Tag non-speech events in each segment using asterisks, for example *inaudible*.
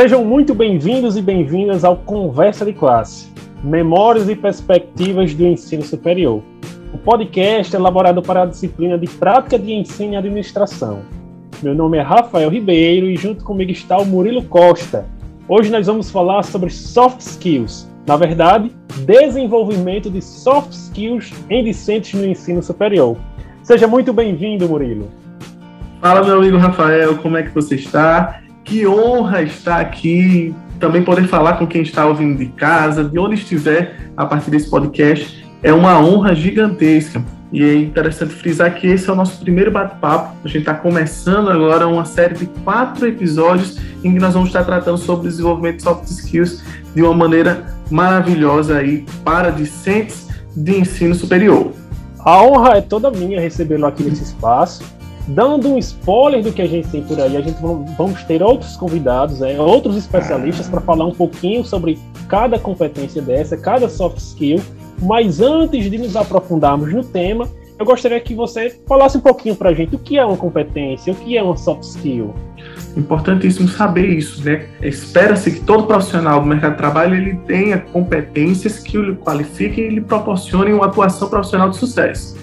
Sejam muito bem-vindos e bem-vindas ao Conversa de Classe, Memórias e Perspectivas do Ensino Superior. O podcast é elaborado para a disciplina de Prática de Ensino e Administração. Meu nome é Rafael Ribeiro e junto comigo está o Murilo Costa. Hoje nós vamos falar sobre soft skills, na verdade, desenvolvimento de soft skills em discentes no ensino superior. Seja muito bem-vindo, Murilo. Fala, meu amigo Rafael, como é que você está? Que honra estar aqui, também poder falar com quem está ouvindo de casa, de onde estiver, a partir desse podcast. É uma honra gigantesca. E é interessante frisar que esse é o nosso primeiro bate-papo. A gente está começando agora uma série de quatro episódios em que nós vamos estar tratando sobre desenvolvimento de soft skills de uma maneira maravilhosa aí para discentes de ensino superior. A honra é toda minha recebê-lo aqui nesse espaço dando um spoiler do que a gente tem por aí, a gente vamos ter outros convidados, é, outros especialistas para falar um pouquinho sobre cada competência dessa, cada soft skill. Mas antes de nos aprofundarmos no tema, eu gostaria que você falasse um pouquinho para a gente o que é uma competência, o que é uma soft skill. Importantíssimo saber isso, né? Espera-se que todo profissional do mercado de trabalho ele tenha competências que o qualifiquem e lhe proporcionem uma atuação profissional de sucesso.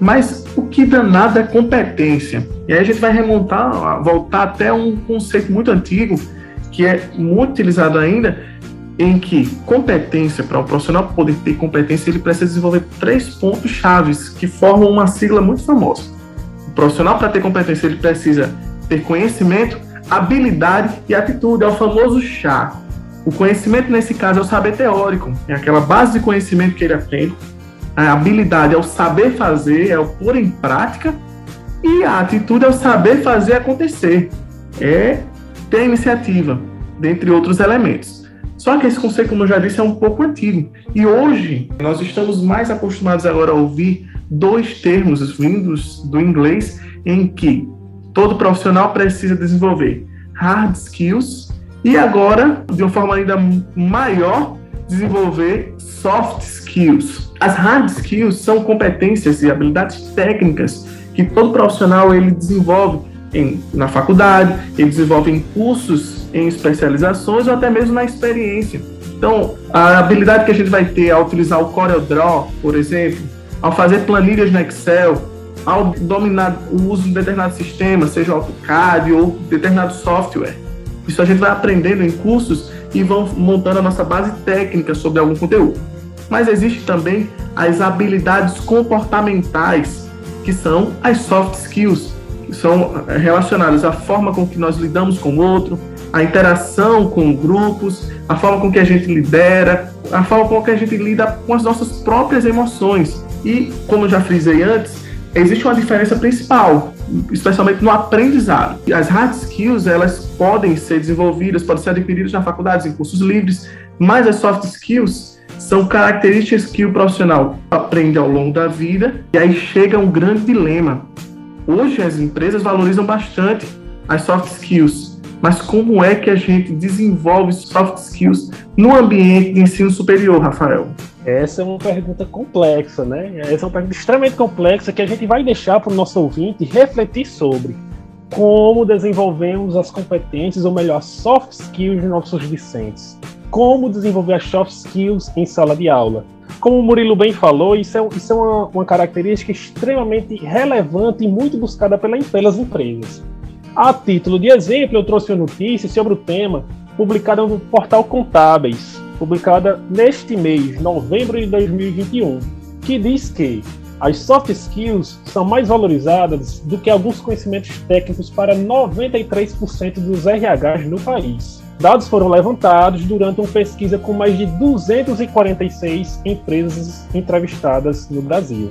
Mas o que danado é competência? E aí a gente vai remontar, voltar até um conceito muito antigo, que é muito utilizado ainda, em que competência, para o profissional poder ter competência, ele precisa desenvolver três pontos chaves que formam uma sigla muito famosa. O profissional, para ter competência, ele precisa ter conhecimento, habilidade e atitude, é o famoso chá. O conhecimento, nesse caso, é o saber teórico, é aquela base de conhecimento que ele aprende a habilidade é o saber fazer, é o pôr em prática, e a atitude é o saber fazer acontecer, é ter iniciativa, dentre outros elementos. Só que esse conceito, como eu já disse, é um pouco antigo. E hoje nós estamos mais acostumados agora a ouvir dois termos vindos do inglês em que todo profissional precisa desenvolver hard skills e agora, de uma forma ainda maior, desenvolver soft skills. As hard skills são competências e habilidades técnicas que todo profissional ele desenvolve em, na faculdade, ele desenvolve em cursos, em especializações ou até mesmo na experiência. Então, a habilidade que a gente vai ter ao utilizar o CorelDRAW, por exemplo, ao fazer planilhas no Excel, ao dominar o uso de determinado sistema, seja o AutoCAD ou determinado software. Isso a gente vai aprendendo em cursos e vão montando a nossa base técnica sobre algum conteúdo mas existe também as habilidades comportamentais, que são as soft skills, que são eh, relacionadas à forma com que nós lidamos com o outro, a interação com grupos, a forma com que a gente lidera, a forma com que a gente lida com as nossas próprias emoções. E, como eu já frisei antes, existe uma diferença principal, especialmente no aprendizado. As hard skills, elas podem ser desenvolvidas, podem ser adquiridas na faculdade, em cursos livres, mas as soft skills, são características que o profissional aprende ao longo da vida e aí chega um grande dilema. Hoje as empresas valorizam bastante as soft skills, mas como é que a gente desenvolve soft skills no ambiente de ensino superior, Rafael? Essa é uma pergunta complexa, né? Essa é uma pergunta extremamente complexa que a gente vai deixar para o nosso ouvinte refletir sobre como desenvolvemos as competências, ou melhor, soft skills de nossos discentes como desenvolver as soft skills em sala de aula. Como o Murilo bem falou, isso é, isso é uma, uma característica extremamente relevante e muito buscada pela, pelas empresas. A título de exemplo, eu trouxe uma notícia sobre o tema publicada no portal Contábeis, publicada neste mês, novembro de 2021, que diz que as soft skills são mais valorizadas do que alguns conhecimentos técnicos para 93% dos RHs no país. Dados foram levantados durante uma pesquisa com mais de 246 empresas entrevistadas no Brasil.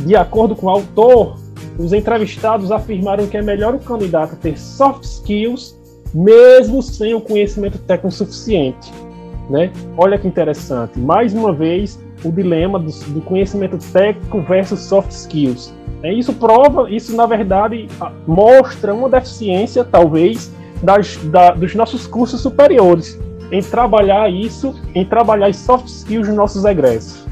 De acordo com o autor, os entrevistados afirmaram que é melhor o candidato ter soft skills mesmo sem o conhecimento técnico suficiente. Né? Olha que interessante. Mais uma vez, o dilema do, do conhecimento técnico versus soft skills. É, isso prova, isso na verdade mostra uma deficiência, talvez, das, da, dos nossos cursos superiores, em trabalhar isso, em trabalhar soft skills dos nossos egressos.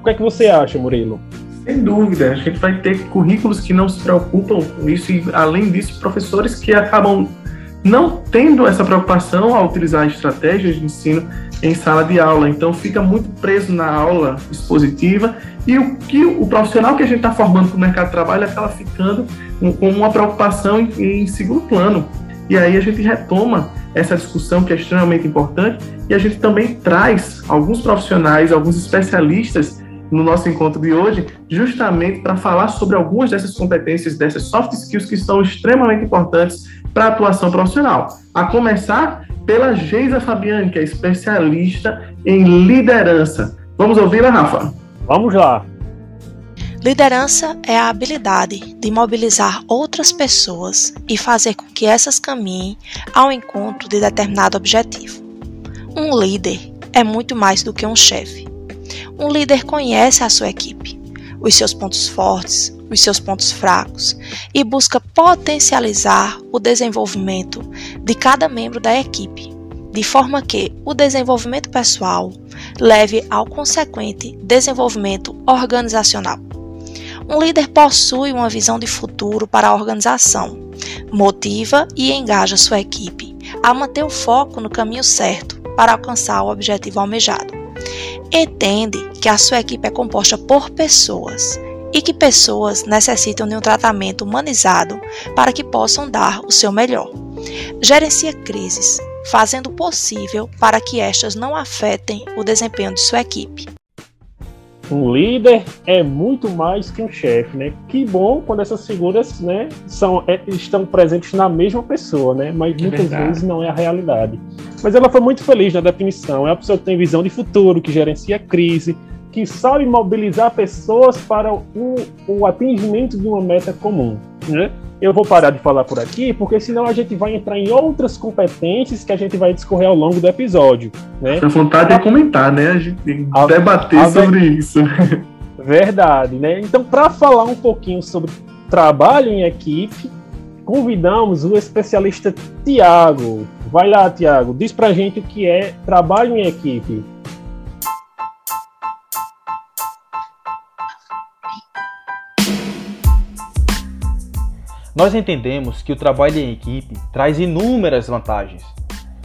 O que é que você acha, Murilo? Sem dúvida, a gente vai ter currículos que não se preocupam com isso e, além disso, professores que acabam não tendo essa preocupação ao utilizar estratégias de ensino em sala de aula. Então, fica muito preso na aula expositiva e o que o profissional que a gente está formando para o mercado de trabalho acaba ficando com uma preocupação em, em segundo plano. E aí a gente retoma essa discussão que é extremamente importante e a gente também traz alguns profissionais, alguns especialistas no nosso encontro de hoje, justamente para falar sobre algumas dessas competências, dessas soft skills que são extremamente importantes para a atuação profissional. A começar pela Geisa Fabiani, que é especialista em liderança. Vamos ouvi-la, Rafa? Vamos lá. Liderança é a habilidade de mobilizar outras pessoas e fazer com que essas caminhem ao encontro de determinado objetivo. Um líder é muito mais do que um chefe. Um líder conhece a sua equipe, os seus pontos fortes, os seus pontos fracos e busca potencializar o desenvolvimento de cada membro da equipe, de forma que o desenvolvimento pessoal leve ao consequente desenvolvimento organizacional. Um líder possui uma visão de futuro para a organização, motiva e engaja sua equipe a manter o foco no caminho certo para alcançar o objetivo almejado. Entende que a sua equipe é composta por pessoas e que pessoas necessitam de um tratamento humanizado para que possam dar o seu melhor. Gerencia crises, fazendo o possível para que estas não afetem o desempenho de sua equipe. Um líder é muito mais que um chefe, né? Que bom quando essas figuras, né, são, é, estão presentes na mesma pessoa, né? Mas é muitas verdade. vezes não é a realidade. Mas ela foi muito feliz na definição. É uma pessoa que tem visão de futuro, que gerencia a crise, que sabe mobilizar pessoas para o, o atingimento de uma meta comum, né? Eu vou parar de falar por aqui, porque senão a gente vai entrar em outras competências que a gente vai discorrer ao longo do episódio. Né? A vontade é comentar, né? A gente tem que debater a sobre isso. *laughs* Verdade, né? Então, para falar um pouquinho sobre trabalho em equipe, convidamos o especialista Tiago. Vai lá, Tiago, diz pra gente o que é trabalho em equipe. Nós entendemos que o trabalho em equipe traz inúmeras vantagens,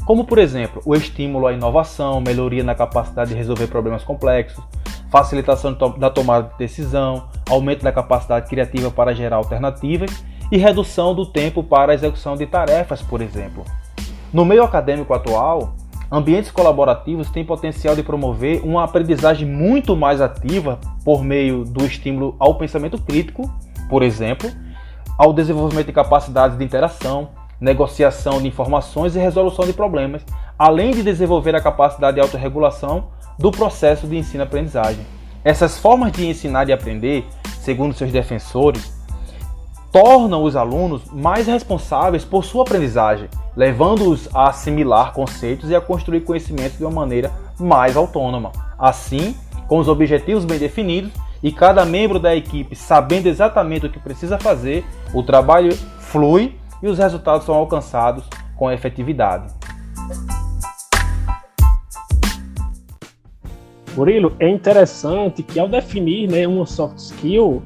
como por exemplo o estímulo à inovação, melhoria na capacidade de resolver problemas complexos, facilitação da tomada de decisão, aumento da capacidade criativa para gerar alternativas e redução do tempo para a execução de tarefas, por exemplo. No meio acadêmico atual, ambientes colaborativos têm potencial de promover uma aprendizagem muito mais ativa por meio do estímulo ao pensamento crítico, por exemplo, ao desenvolvimento de capacidades de interação, negociação de informações e resolução de problemas, além de desenvolver a capacidade de autorregulação do processo de ensino-aprendizagem. Essas formas de ensinar e aprender, segundo seus defensores, tornam os alunos mais responsáveis por sua aprendizagem, levando-os a assimilar conceitos e a construir conhecimentos de uma maneira mais autônoma. Assim, com os objetivos bem definidos, e cada membro da equipe sabendo exatamente o que precisa fazer, o trabalho flui e os resultados são alcançados com efetividade. Murilo, é interessante que ao definir né, uma soft skill,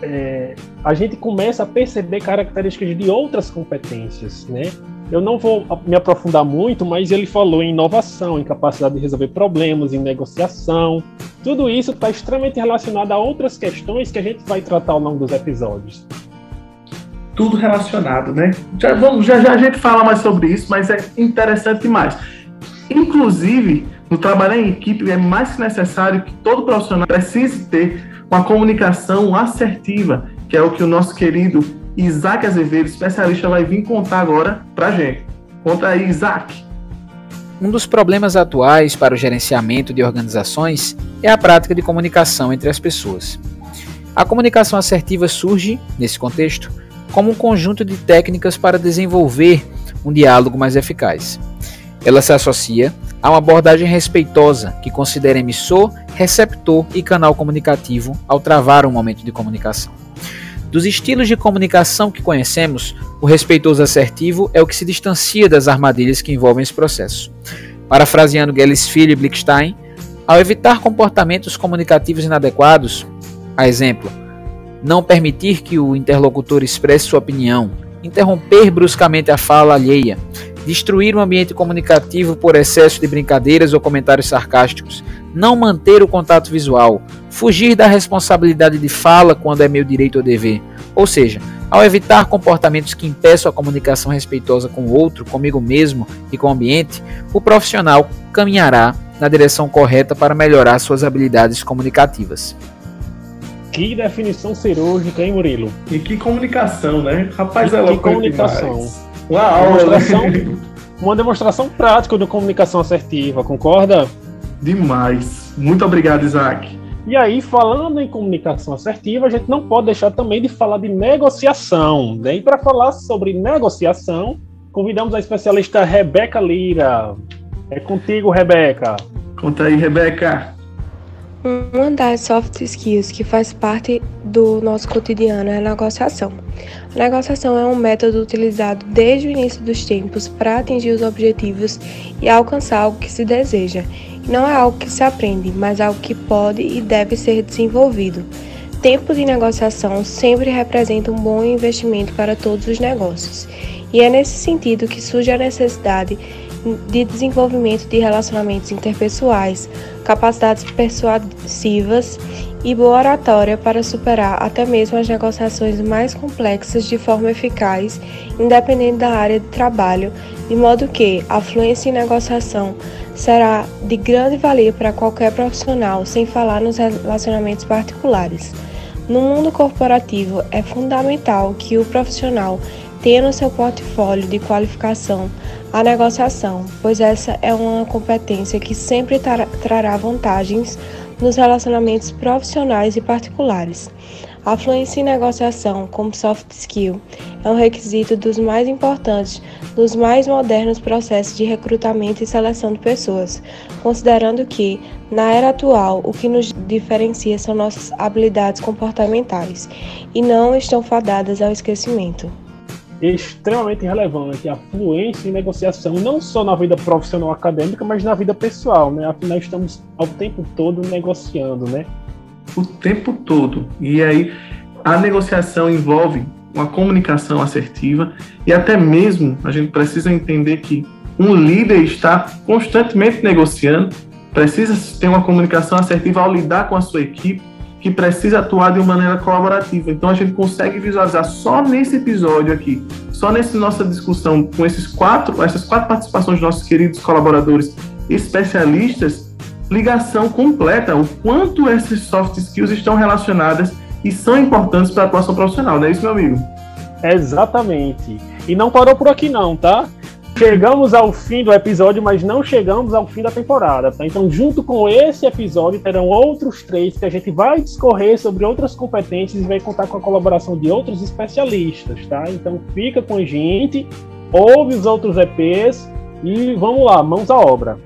é, a gente começa a perceber características de outras competências, né? Eu não vou me aprofundar muito, mas ele falou em inovação, em capacidade de resolver problemas, em negociação. Tudo isso está extremamente relacionado a outras questões que a gente vai tratar ao longo dos episódios. Tudo relacionado, né? Já, vamos, já, já a gente fala mais sobre isso, mas é interessante demais. Inclusive, no trabalhar em equipe, é mais que necessário que todo profissional precise ter uma comunicação assertiva, que é o que o nosso querido Isaac Azevedo, especialista, vai vir contar agora pra gente. Conta aí, Isaac. Um dos problemas atuais para o gerenciamento de organizações é a prática de comunicação entre as pessoas. A comunicação assertiva surge, nesse contexto, como um conjunto de técnicas para desenvolver um diálogo mais eficaz. Ela se associa a uma abordagem respeitosa que considera emissor, receptor e canal comunicativo ao travar um momento de comunicação. Dos estilos de comunicação que conhecemos, o respeitoso assertivo é o que se distancia das armadilhas que envolvem esse processo. Parafraseando Gelles Filho e Blickstein, ao evitar comportamentos comunicativos inadequados, a exemplo, não permitir que o interlocutor expresse sua opinião, interromper bruscamente a fala alheia, destruir o ambiente comunicativo por excesso de brincadeiras ou comentários sarcásticos, não manter o contato visual, fugir da responsabilidade de fala quando é meu direito ou dever. Ou seja, ao evitar comportamentos que impeçam a comunicação respeitosa com o outro, comigo mesmo e com o ambiente, o profissional caminhará na direção correta para melhorar suas habilidades comunicativas. Que definição cirúrgica, hein, Murilo? E que comunicação, né? Rapaz, que, é que comunicação. Demais. Uma aula, demonstração, né? uma demonstração prática de comunicação assertiva, concorda? Demais. Muito obrigado, Isaac. E aí, falando em comunicação assertiva, a gente não pode deixar também de falar de negociação. Né? E para falar sobre negociação, convidamos a especialista Rebeca Lira. É contigo, Rebeca. Conta aí, Rebeca. Uma das soft skills que faz parte do nosso cotidiano é a negociação. A negociação é um método utilizado desde o início dos tempos para atingir os objetivos e alcançar algo que se deseja. Não é algo que se aprende, mas algo que pode e deve ser desenvolvido. Tempo de negociação sempre representa um bom investimento para todos os negócios. E é nesse sentido que surge a necessidade de desenvolvimento de relacionamentos interpessoais, capacidades persuasivas e boa oratória para superar até mesmo as negociações mais complexas de forma eficaz, independente da área de trabalho, de modo que a fluência em negociação será de grande valia para qualquer profissional, sem falar nos relacionamentos particulares. No mundo corporativo, é fundamental que o profissional tenha no seu portfólio de qualificação a negociação, pois essa é uma competência que sempre trará vantagens nos relacionamentos profissionais e particulares. A fluência em negociação, como soft skill, é um requisito dos mais importantes dos mais modernos processos de recrutamento e seleção de pessoas, considerando que, na era atual, o que nos diferencia são nossas habilidades comportamentais e não estão fadadas ao esquecimento extremamente relevante a fluência em negociação, não só na vida profissional acadêmica, mas na vida pessoal, né? Afinal, estamos ao tempo todo negociando, né? O tempo todo. E aí, a negociação envolve uma comunicação assertiva e até mesmo a gente precisa entender que um líder está constantemente negociando, precisa ter uma comunicação assertiva ao lidar com a sua equipe, que precisa atuar de uma maneira colaborativa. Então a gente consegue visualizar só nesse episódio aqui, só nessa nossa discussão com esses quatro, essas quatro participações dos nossos queridos colaboradores especialistas, ligação completa, o quanto essas soft skills estão relacionadas e são importantes para a atuação profissional, não é isso, meu amigo? Exatamente. E não parou por aqui não, tá? Chegamos ao fim do episódio, mas não chegamos ao fim da temporada, tá? Então, junto com esse episódio, terão outros três que a gente vai discorrer sobre outras competências e vai contar com a colaboração de outros especialistas, tá? Então, fica com a gente, ouve os outros EPs e vamos lá, mãos à obra.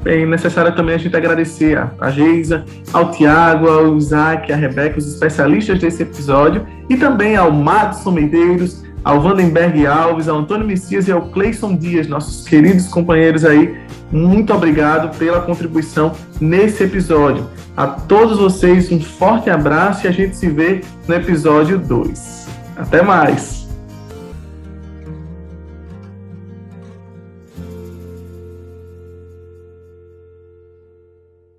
Bem, necessário também a gente agradecer a Geisa, ao Tiago, ao Isaac, a Rebeca, os especialistas desse episódio, e também ao Madison Medeiros, ao Vandenberg Alves, ao Antônio Messias e ao Cleison Dias, nossos queridos companheiros aí. Muito obrigado pela contribuição nesse episódio. A todos vocês, um forte abraço e a gente se vê no episódio 2. Até mais!